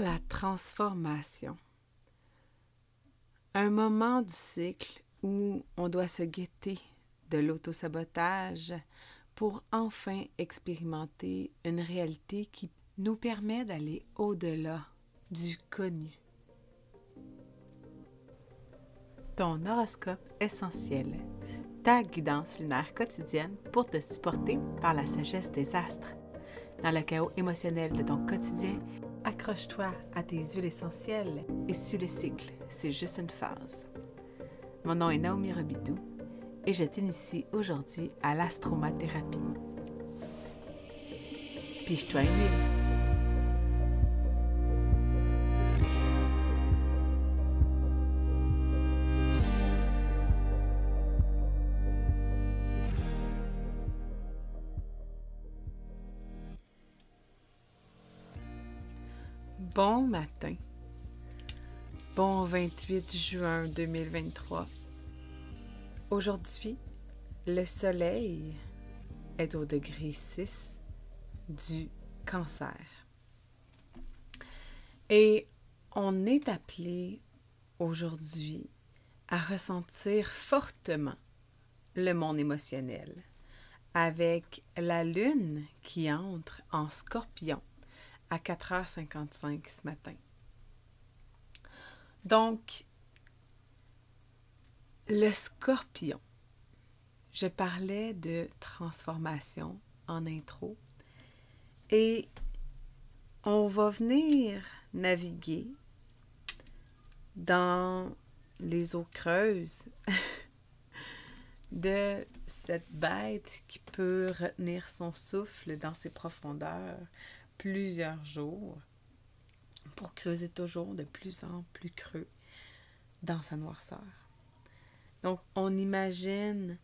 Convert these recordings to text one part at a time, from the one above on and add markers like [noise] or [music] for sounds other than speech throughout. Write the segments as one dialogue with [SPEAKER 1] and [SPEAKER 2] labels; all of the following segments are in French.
[SPEAKER 1] la transformation. Un moment du cycle où on doit se guetter de l'autosabotage pour enfin expérimenter une réalité qui nous permet d'aller au-delà du connu. Ton horoscope essentiel, ta guidance lunaire quotidienne pour te supporter par la sagesse des astres. Dans le chaos émotionnel de ton quotidien, accroche-toi à tes huiles essentielles et suis le cycle, c'est juste une phase. Mon nom est Naomi Robidou et je t'initie aujourd'hui à l'astromathérapie. Piche-toi une huile. Bon matin. Bon 28 juin 2023. Aujourd'hui, le soleil est au degré 6 du cancer. Et on est appelé aujourd'hui à ressentir fortement le monde émotionnel avec la lune qui entre en scorpion à 4h55 ce matin. Donc, le scorpion. Je parlais de transformation en intro et on va venir naviguer dans les eaux creuses [laughs] de cette bête qui peut retenir son souffle dans ses profondeurs plusieurs jours pour creuser toujours de plus en plus creux dans sa noirceur. Donc, on imagine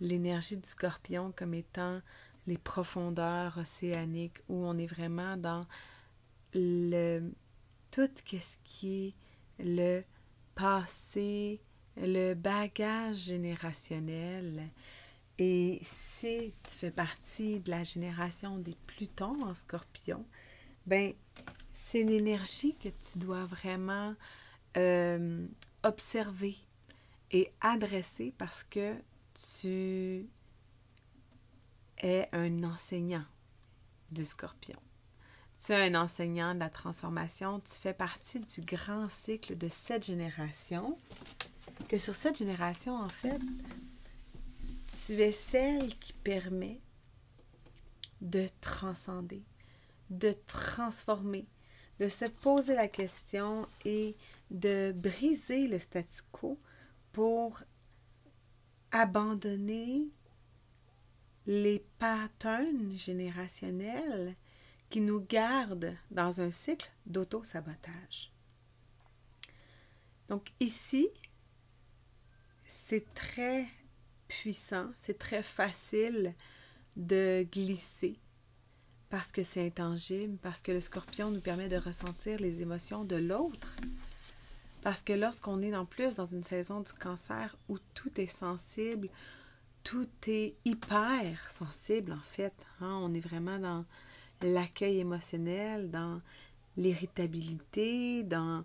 [SPEAKER 1] l'énergie du scorpion comme étant les profondeurs océaniques où on est vraiment dans le tout ce qui est le passé, le bagage générationnel, et si tu fais partie de la génération des Plutons en scorpion, ben c'est une énergie que tu dois vraiment euh, observer et adresser parce que tu es un enseignant du scorpion. Tu es un enseignant de la transformation, tu fais partie du grand cycle de cette génération, que sur cette génération, en fait, tu es celle qui permet de transcender, de transformer, de se poser la question et de briser le statu quo pour abandonner les patterns générationnels qui nous gardent dans un cycle d'auto-sabotage. Donc ici, c'est très puissant, c'est très facile de glisser parce que c'est intangible, parce que le scorpion nous permet de ressentir les émotions de l'autre. Parce que lorsqu'on est en plus dans une saison du cancer où tout est sensible, tout est hyper sensible en fait, hein, on est vraiment dans l'accueil émotionnel, dans l'irritabilité, dans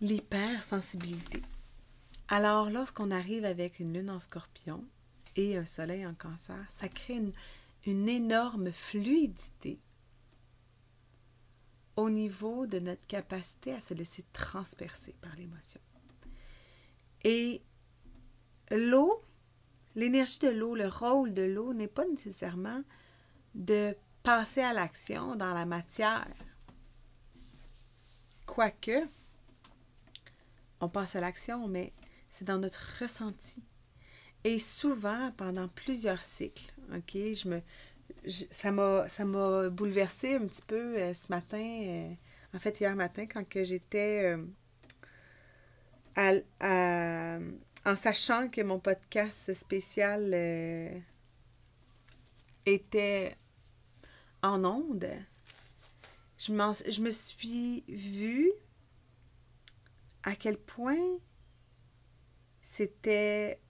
[SPEAKER 1] l'hypersensibilité. Alors, lorsqu'on arrive avec une lune en scorpion et un soleil en cancer, ça crée une, énorme fluidité au niveau de notre capacité à se laisser transpercer par l'émotion. Et l'eau, l'énergie de l'eau, le rôle de l'eau n'est pas nécessairement de passer à l'action dans la matière. Quoique, on passe à l'action, mais c'est dans notre ressenti. Et souvent, pendant plusieurs cycles, OK, je me, ça m'a bouleversé un petit peu euh, ce matin, euh, en fait hier matin, quand j'étais euh, en sachant que mon podcast spécial était en onde, je, je me suis vue à quel point c'était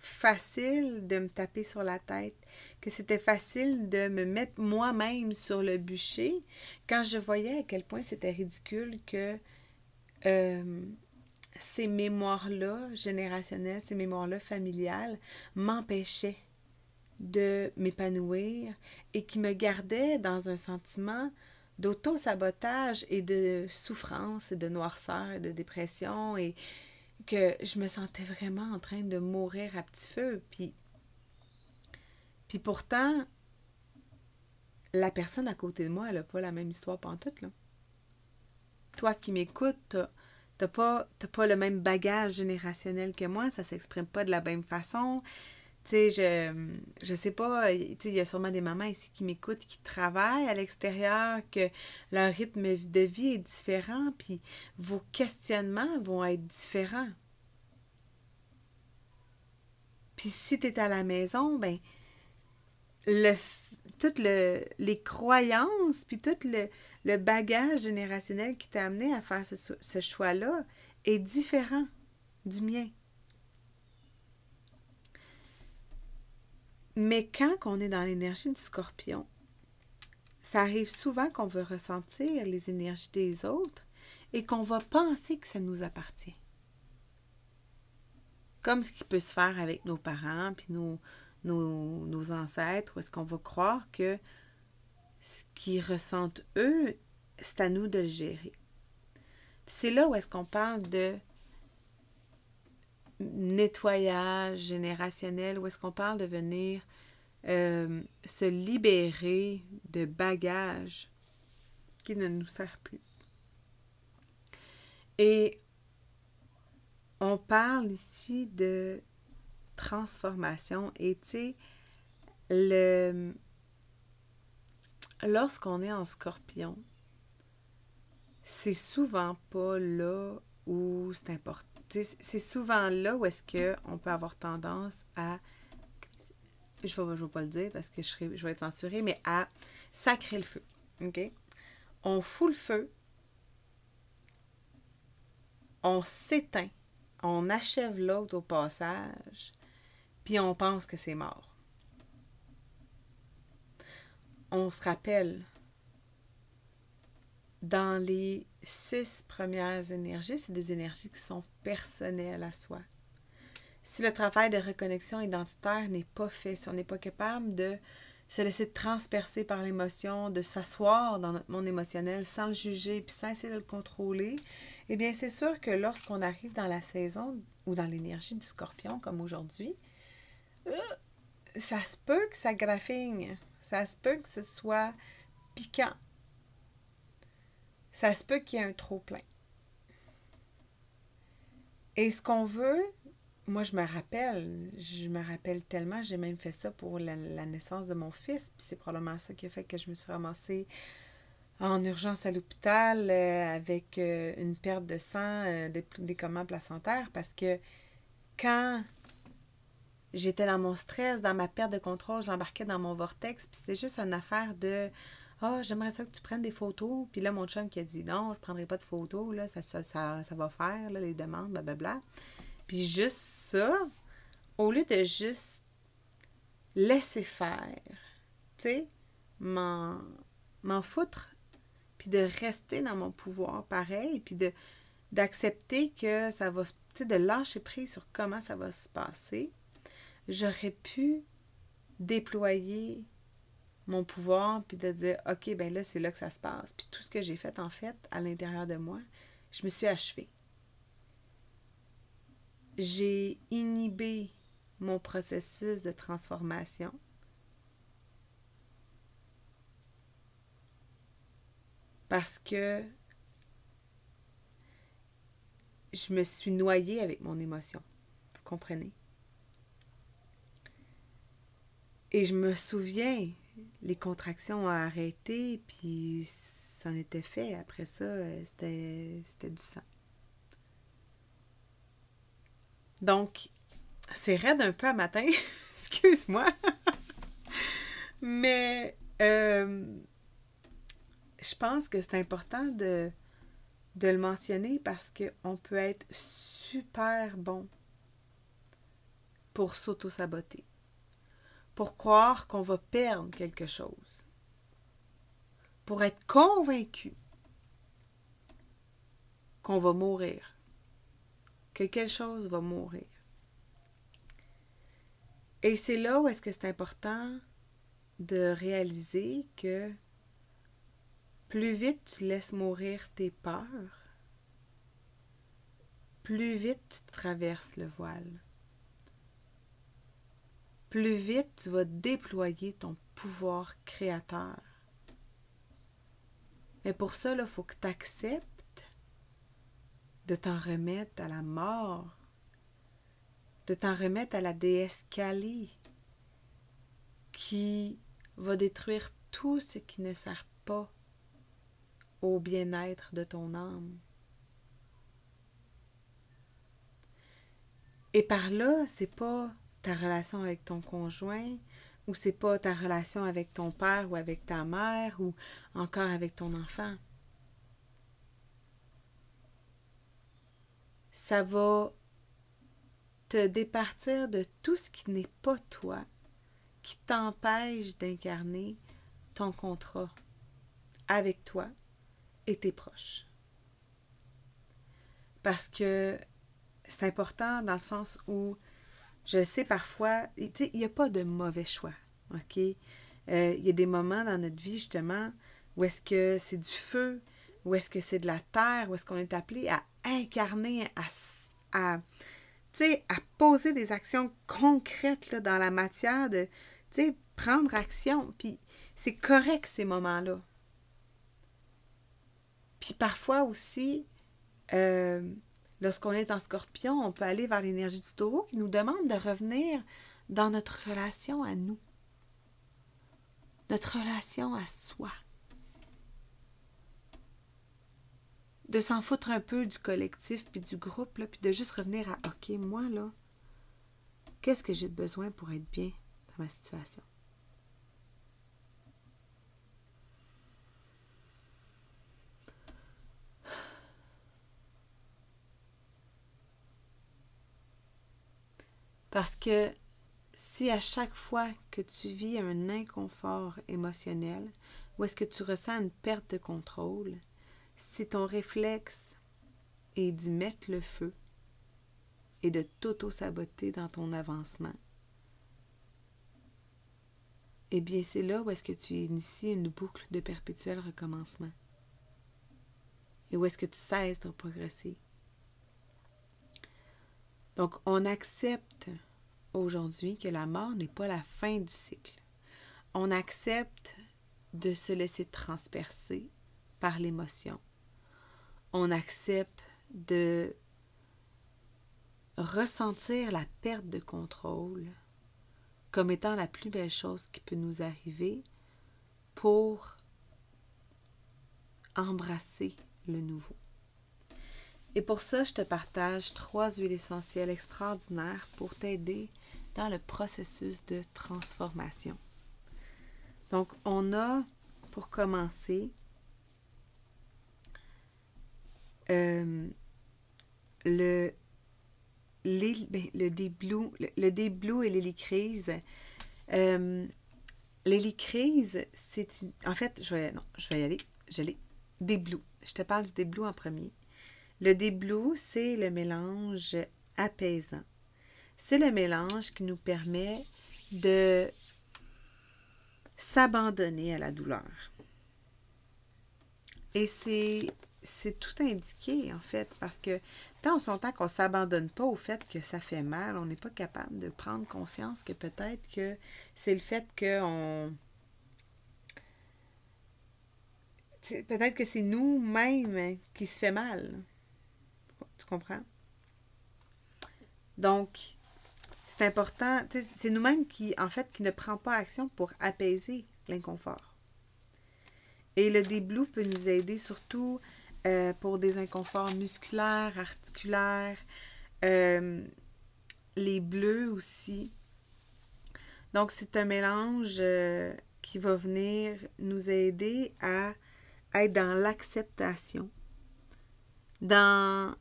[SPEAKER 1] facile de me taper sur la tête, que c'était facile de me mettre moi-même sur le bûcher quand je voyais à quel point c'était ridicule que euh, ces mémoires-là générationnelles, ces mémoires-là familiales m'empêchaient de m'épanouir et qui me gardaient dans un sentiment d'auto-sabotage et de souffrance et de noirceur et de dépression et que je me sentais vraiment en train de mourir à petit feu. Puis, puis pourtant, la personne à côté de moi, elle n'a pas la même histoire pantoute, là. Toi qui m'écoutes, t'as pas, pas le même bagage générationnel que moi, ça s'exprime pas de la même façon. Tu sais, je, je sais pas, tu sais, il y a sûrement des mamans ici qui m'écoutent, qui travaillent à l'extérieur, que leur rythme de vie est différent, puis vos questionnements vont être différents. Puis si tu es à la maison, ben, le, toutes le, les croyances, puis tout le, le bagage générationnel qui t'a amené à faire ce, ce choix-là est différent du mien. Mais quand on est dans l'énergie du scorpion, ça arrive souvent qu'on veut ressentir les énergies des autres et qu'on va penser que ça nous appartient. Comme ce qui peut se faire avec nos parents puis nos, nos, nos ancêtres, où est-ce qu'on va croire que ce qu'ils ressentent eux, c'est à nous de le gérer. C'est là où est-ce qu'on parle de nettoyage générationnel, où est-ce qu'on parle de venir euh, se libérer de bagages qui ne nous servent plus. Et on parle ici de transformation et tu sais, le... lorsqu'on est en scorpion, c'est souvent pas là où c'est important c'est souvent là où est-ce qu'on peut avoir tendance à, je ne vais, pas le dire parce que je, je vais être censurée, mais à sacrer le feu. On fout le feu, on s'éteint, on achève l'autre au passage, puis on pense que c'est mort. On se rappelle dans les six premières énergies, c'est des énergies qui sont personnelles à soi. Si le travail de reconnexion identitaire n'est pas fait, si on n'est pas capable de se laisser transpercer par l'émotion, de s'asseoir dans notre monde émotionnel sans le juger puis sans essayer de le contrôler, eh bien c'est sûr que lorsqu'on arrive dans la saison ou dans l'énergie du scorpion comme aujourd'hui, euh, ça se peut que ça graffigne, ça se peut que ce soit piquant, ça se peut qu'il y ait un trop-plein. Et ce qu'on veut, moi je me rappelle, je me rappelle tellement, j'ai même fait ça pour la, naissance de mon fils, puis c'est probablement ça qui a fait que je me suis ramassée en urgence à l'hôpital euh, avec euh, une perte de sang, euh, des, des commandes placentaires, parce que quand j'étais dans mon stress, dans ma perte de contrôle, j'embarquais dans mon vortex, puis c'était juste une affaire de ah, j'aimerais ça que tu prennes des photos. Puis là, mon chum qui a dit non, je ne prendrai pas de photos, là, ça, ça, ça, va faire, là, les demandes, blablabla. Puis juste ça, au lieu de juste laisser faire, tu sais, m'en, m'en foutre, puis de rester dans mon pouvoir pareil, puis de, d'accepter que ça va, tu sais, de lâcher prise sur comment ça va se passer, j'aurais pu déployer mon pouvoir, puis de dire, OK, ben là, c'est là que ça se passe. Puis tout ce que j'ai fait, en fait, à l'intérieur de moi, je me suis achevée. J'ai inhibé mon processus de transformation. Parce que je me suis noyée avec mon émotion. Vous comprenez? Et je me souviens les contractions ont arrêté, puis ça en était fait. Après ça, euh, c'était du sang. Donc, c'est raide un peu à matin, [laughs] excuse-moi. Mais euh, je pense que c'est important de, de le mentionner parce qu'on peut être super bon pour s'auto-saboter pour croire qu'on va perdre quelque chose, pour être convaincu qu'on va mourir, que quelque chose va mourir. Et c'est là où est-ce que c'est important de réaliser que plus vite tu laisses mourir tes peurs, plus vite tu traverses le voile. Plus vite tu vas déployer ton pouvoir créateur. Mais pour ça, il faut que tu acceptes de t'en remettre à la mort, de t'en remettre à la déesse Kali, qui va détruire tout ce qui ne sert pas au bien-être de ton âme. Et par là, c'est pas ta relation avec ton conjoint, ou c'est pas ta relation avec ton père ou avec ta mère ou encore avec ton enfant? Ça va te départir de tout ce qui n'est pas toi, qui t'empêche d'incarner ton contrat avec toi et tes proches. Parce que c'est important dans le sens où je sais parfois, tu sais, il n'y a pas de mauvais choix, OK? Euh, il y a des moments dans notre vie, justement, où est-ce que c'est du feu, où est-ce que c'est de la terre, où est-ce qu'on est appelé à incarner, à, à, à poser des actions concrètes là, dans la matière de, prendre action. Puis c'est correct ces moments-là. Puis parfois aussi, euh, Lorsqu'on est en scorpion, on peut aller vers l'énergie du taureau qui nous demande de revenir dans notre relation à nous, notre relation à soi. De s'en foutre un peu du collectif puis du groupe, là, puis de juste revenir à OK, moi, là, qu'est-ce que j'ai besoin pour être bien dans ma situation? Parce que si à chaque fois que tu vis un inconfort émotionnel, ou est-ce que tu ressens une perte de contrôle, si ton réflexe est d'y mettre le feu et de t'auto-saboter dans ton avancement, eh bien c'est là où est-ce que tu inities une boucle de perpétuel recommencement. Et où est-ce que tu cesses de progresser. Donc, on accepte aujourd'hui que la mort n'est pas la fin du cycle. On accepte de se laisser transpercer par l'émotion. On accepte de ressentir la perte de contrôle comme étant la plus belle chose qui peut nous arriver pour embrasser le nouveau. Et pour ça, je te partage trois huiles essentielles extraordinaires pour t'aider dans le processus de transformation. Donc, on a, pour commencer, euh, le, ben, le, déblou, le, le et l'hélicrise. Euh, l'hélicrise, c'est une... En fait, je vais, non, je vais y aller. Je l'ai. Déblou. Je te parle du déblou en premier. Le déblou, c'est le mélange apaisant. C'est le mélange qui nous permet de s'abandonner à la douleur. Et c'est, tout indiqué, en fait, parce que tant son temps qu'on ne s'abandonne pas au fait que ça fait mal, on n'est pas capable de prendre conscience que peut-être que c'est le fait qu'on... Peut-être que c'est nous-mêmes qui se fait mal. Tu comprends? Donc, c'est important, c'est nous-mêmes qui, en fait, qui ne prend pas action pour apaiser l'inconfort. Et le déblou peut nous aider surtout euh, pour des inconforts musculaires, articulaires, euh, les bleus aussi. Donc, c'est un mélange euh, qui va venir nous aider à être dans l'acceptation, dans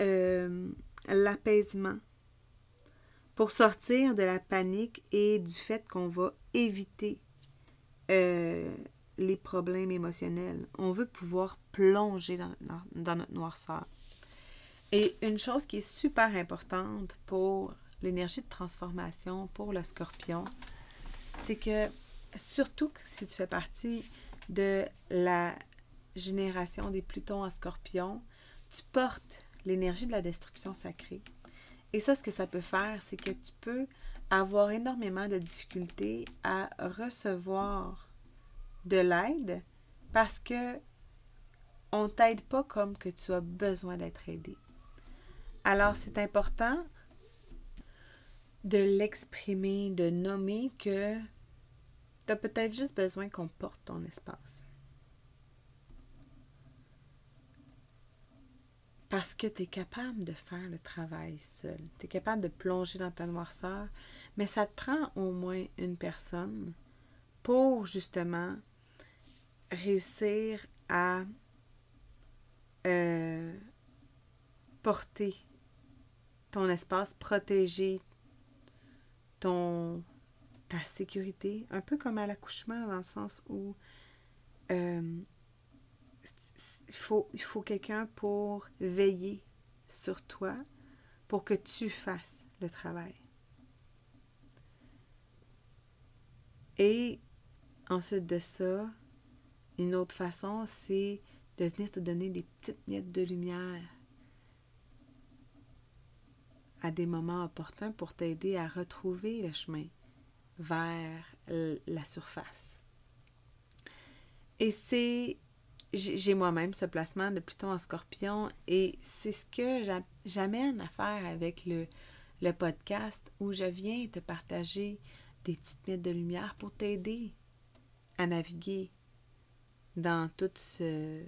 [SPEAKER 1] euh, l'apaisement, pour sortir de la panique et du fait qu'on va éviter euh, les problèmes émotionnels. On veut pouvoir plonger dans, dans, notre noirceur. Et une chose qui est super importante pour l'énergie de transformation, pour le scorpion, c'est que surtout si tu fais partie de la génération des Plutons en scorpion, tu portes l'énergie de la destruction sacrée. Et ça, ce que ça peut faire, c'est que tu peux avoir énormément de difficultés à recevoir de l'aide parce que on t'aide pas comme que tu as besoin d'être aidé. Alors, c'est important de l'exprimer, de nommer que tu as peut-être juste besoin qu'on porte ton espace. Parce que tu es capable de faire le travail seul. Tu es capable de plonger dans ta noirceur, mais ça te prend au moins une personne pour justement réussir à euh, porter ton espace, protéger ton, ta sécurité, un peu comme à l'accouchement, dans le sens où euh, il faut, quelqu'un pour veiller sur toi, pour que tu fasses le travail. Et ensuite de ça, une autre façon, c'est de venir te donner des petites miettes de lumière à des moments opportuns pour t'aider à retrouver le chemin vers la surface. Et c'est j'ai moi-même ce placement de Pluton en scorpion et c'est ce que j'amène à faire avec le, le podcast où je viens te partager des petites miettes de lumière pour t'aider à naviguer dans tout ce,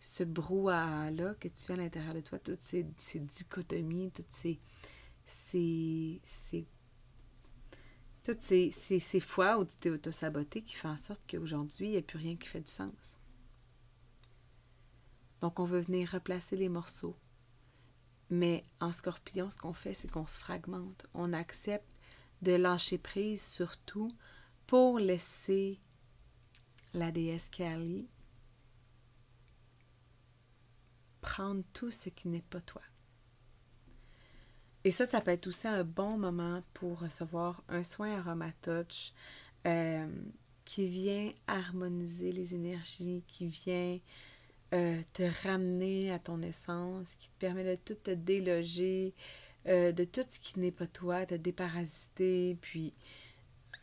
[SPEAKER 1] ce brouhaha-là que tu as à l'intérieur de toi, toutes ces, ces dichotomies, toutes ces, ces, ces toutes ces, ces, ces, fois où tu t'es auto-saboté qui font en sorte qu'aujourd'hui, il n'y a plus rien qui fait du sens. Donc, on veut venir replacer les morceaux. Mais en scorpion, ce qu'on fait, c'est qu'on se fragmente. On accepte de lâcher prise surtout pour laisser la déesse Kali prendre tout ce qui n'est pas toi. Et ça, ça peut être aussi un bon moment pour recevoir un soin aromatouch euh, qui vient harmoniser les énergies, qui vient euh, te ramener à ton essence, qui te permet de tout te déloger, euh, de tout ce qui n'est pas toi, te déparasiter, puis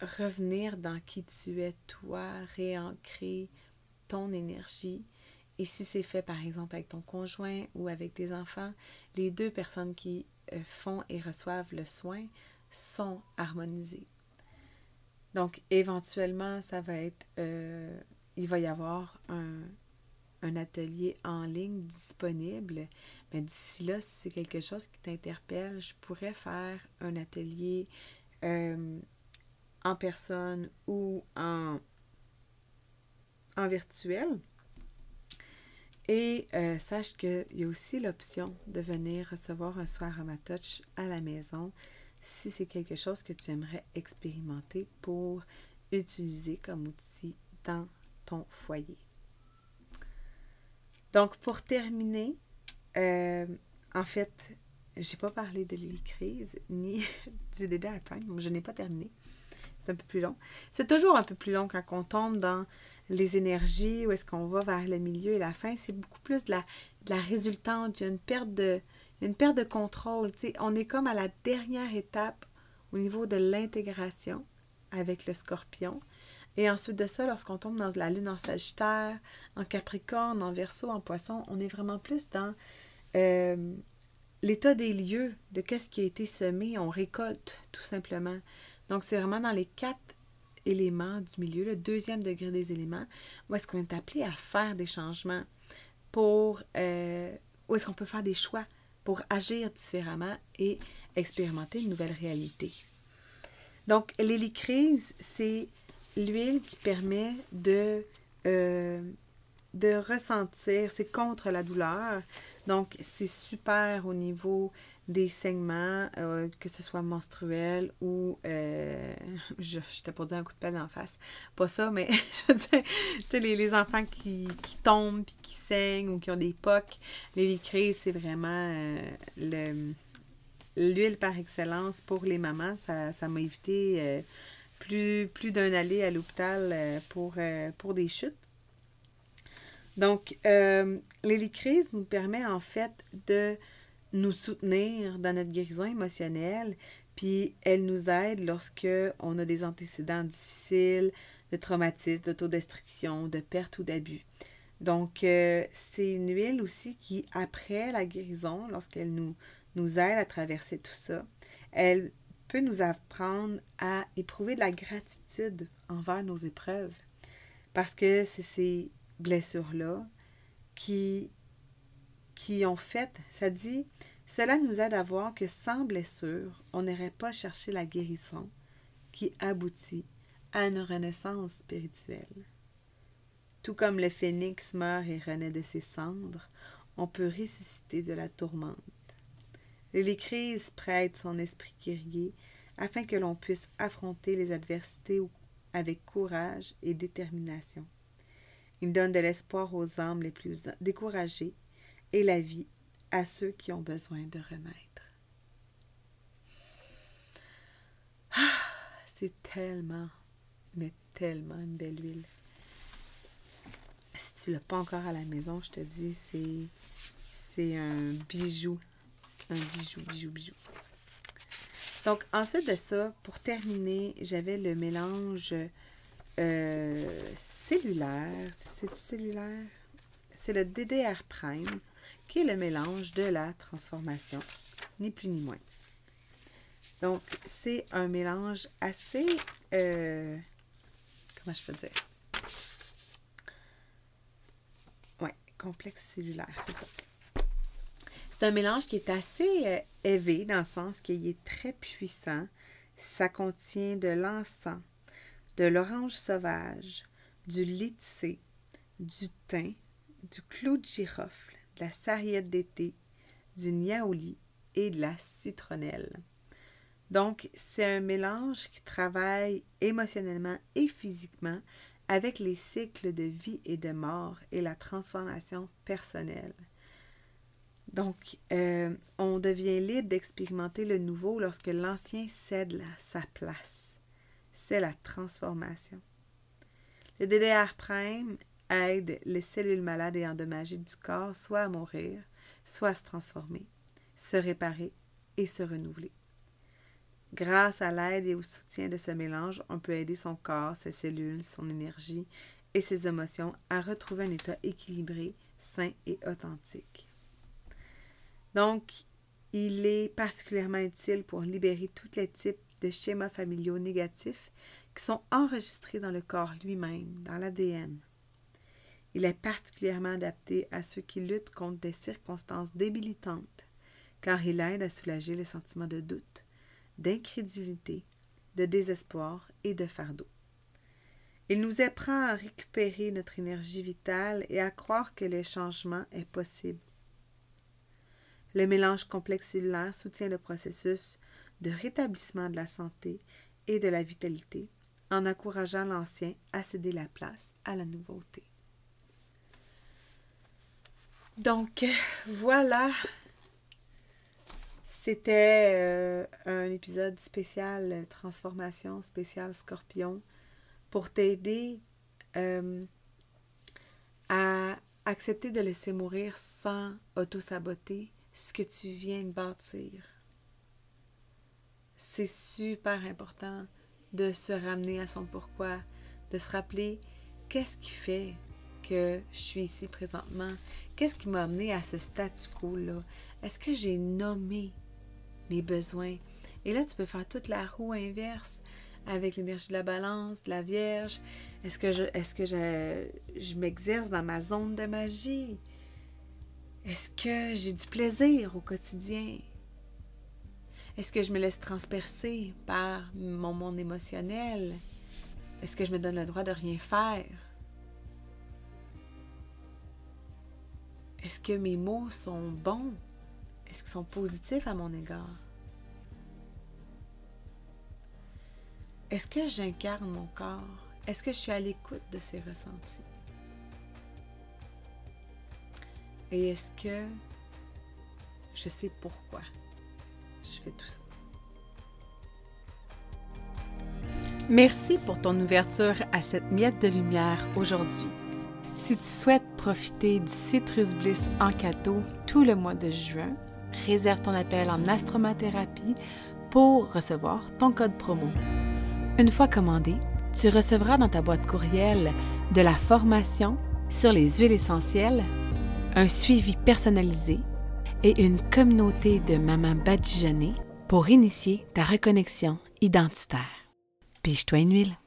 [SPEAKER 1] revenir dans qui tu es toi, réancrer ton énergie. Et si c'est fait par exemple avec ton conjoint ou avec tes enfants, les deux personnes qui euh, font et reçoivent le soin sont harmonisées. Donc éventuellement, ça va être, il va y avoir un, un atelier en ligne disponible. Mais d'ici là, si c'est quelque chose qui t'interpelle, je pourrais faire un atelier euh, en personne ou en, en virtuel. Et euh, sache qu'il y a aussi l'option de venir recevoir un soir à ma touch à la maison si c'est quelque chose que tu aimerais expérimenter pour utiliser comme outil dans ton foyer. Donc, pour terminer, euh, en fait, j'ai pas parlé de crise ni [laughs] du délai à. Je n'ai pas terminé. C'est un peu plus long. C'est toujours un peu plus long quand on tombe dans les énergies, où est-ce qu'on va vers le milieu et la fin. C'est beaucoup plus de la, de la résultante. Il y a une perte de, une perte de contrôle. on est comme à la dernière étape au niveau de l'intégration avec le scorpion. Et ensuite de ça, lorsqu'on tombe dans la lune en Sagittaire, en Capricorne, en Verseau, en Poisson, on est vraiment plus dans euh, l'état des lieux, de qu'est-ce qui a été semé, on récolte tout simplement. Donc c'est vraiment dans les quatre éléments du milieu, le deuxième degré des éléments, où est-ce qu'on est appelé à faire des changements pour, euh, où est-ce qu'on peut faire des choix pour agir différemment et expérimenter une nouvelle réalité. Donc l'hélicrise, c'est l'huile qui permet de, euh, de ressentir, c'est contre la douleur. Donc, c'est super au niveau des saignements, euh, que ce soit menstruels ou, euh, [laughs] j'étais pour dire un coup de pelle en face, pas ça, mais [laughs] je veux dire, tu sais, les, les, enfants qui, qui tombent puis qui saignent ou qui ont des pocs, l'hélicrise, c'est vraiment euh, le l'huile par excellence pour les mamans. Ça, m'a évité plus, plus d'un aller à l'hôpital euh, pour, pour des chutes. Donc, euh, l'hélicrise nous permet en fait de nous soutenir dans notre guérison émotionnelle, puis elle nous aide lorsque on a des antécédents difficiles, de traumatisme, d'autodestruction, de perte ou d'abus. Donc, euh, c'est une huile aussi qui, après la guérison, lorsqu'elle nous, nous aide à traverser tout ça, elle peut nous apprendre à éprouver de la gratitude envers nos épreuves. Parce que c'est ces blessures-là qui, qui ont fait, ça dit, cela nous aide à voir que sans blessure, on n'irait pas chercher la guérison qui aboutit à une renaissance spirituelle. Tout comme le phénix meurt et renaît de ses cendres, on peut ressusciter de la tourmente. Les crises prête son esprit guerrier afin que l'on puisse affronter les adversités avec courage et détermination. Il donne de l'espoir aux âmes les plus découragées et la vie à ceux qui ont besoin de renaître. Ah, c'est tellement, mais tellement une belle huile. Si tu l'as pas encore à la maison, je te dis, c'est un bijou. Un bijou, bijou, bijou. Donc, ensuite de ça, pour terminer, j'avais le mélange euh, cellulaire. C'est du cellulaire? C'est le DDR prime qui est le mélange de la transformation, ni plus ni moins. Donc, c'est un mélange assez... Euh, comment je peux dire? Ouais, complexe cellulaire, c'est ça. C'est un mélange qui est assez euh, élevé dans le sens qu'il est très puissant. Ça contient de l'encens, de l'orange sauvage, du litcé, du thym, du clou de girofle, de la sarriette d'été, du niaouli et de la citronnelle. Donc, c'est un mélange qui travaille émotionnellement et physiquement avec les cycles de vie et de mort et la transformation personnelle. Donc, euh, on devient libre d'expérimenter le nouveau lorsque l'ancien cède sa place. C'est la transformation. Le DDR prime aide les cellules malades et endommagées du corps soit à mourir, soit à se transformer, se réparer et se renouveler. Grâce à l'aide et au soutien de ce mélange, on peut aider son corps, ses cellules, son énergie et ses émotions à retrouver un état équilibré, sain et authentique. Donc, il est particulièrement utile pour libérer tous les types de schémas familiaux négatifs qui sont enregistrés dans le corps lui-même, dans l'ADN. Il est particulièrement adapté à ceux qui luttent contre des circonstances débilitantes, car il aide à soulager les sentiments de doute, d'incrédulité, de désespoir et de fardeau. Il nous apprend à récupérer notre énergie vitale et à croire que les changements est possible. Le mélange complexe cellulaire soutient le processus de rétablissement de la santé et de la vitalité en encourageant l'ancien à céder la place à la nouveauté. Donc, voilà. C'était euh, un épisode spécial transformation, spécial scorpion, pour t'aider euh, à accepter de laisser mourir sans auto-saboter ce que tu viens de bâtir. C'est super important de se ramener à son pourquoi, de se rappeler qu'est-ce qui fait que je suis ici présentement, qu'est-ce qui m'a amené à ce statu quo-là, est-ce que j'ai nommé mes besoins? Et là, tu peux faire toute la roue inverse avec l'énergie de la balance, de la Vierge. Est-ce que je, est-ce que je, je m'exerce dans ma zone de magie? Est-ce que j'ai du plaisir au quotidien? Est-ce que je me laisse transpercer par mon monde émotionnel? Est-ce que je me donne le droit de rien faire? Est-ce que mes mots sont bons? Est-ce qu'ils sont positifs à mon égard? Est-ce que j'incarne mon corps? Est-ce que je suis à l'écoute de ces ressentis? Et est-ce que je sais pourquoi je fais tout ça? Merci pour ton ouverture à cette miette de lumière aujourd'hui. Si tu souhaites profiter du Citrus Bliss en cadeau tout le mois de juin, réserve ton appel en astromathérapie pour recevoir ton code promo. Une fois commandé, tu recevras dans ta boîte courriel de la formation sur les huiles essentielles, un suivi personnalisé et une communauté de mamans badigeonnées pour initier ta reconnexion identitaire. Piche-toi une huile.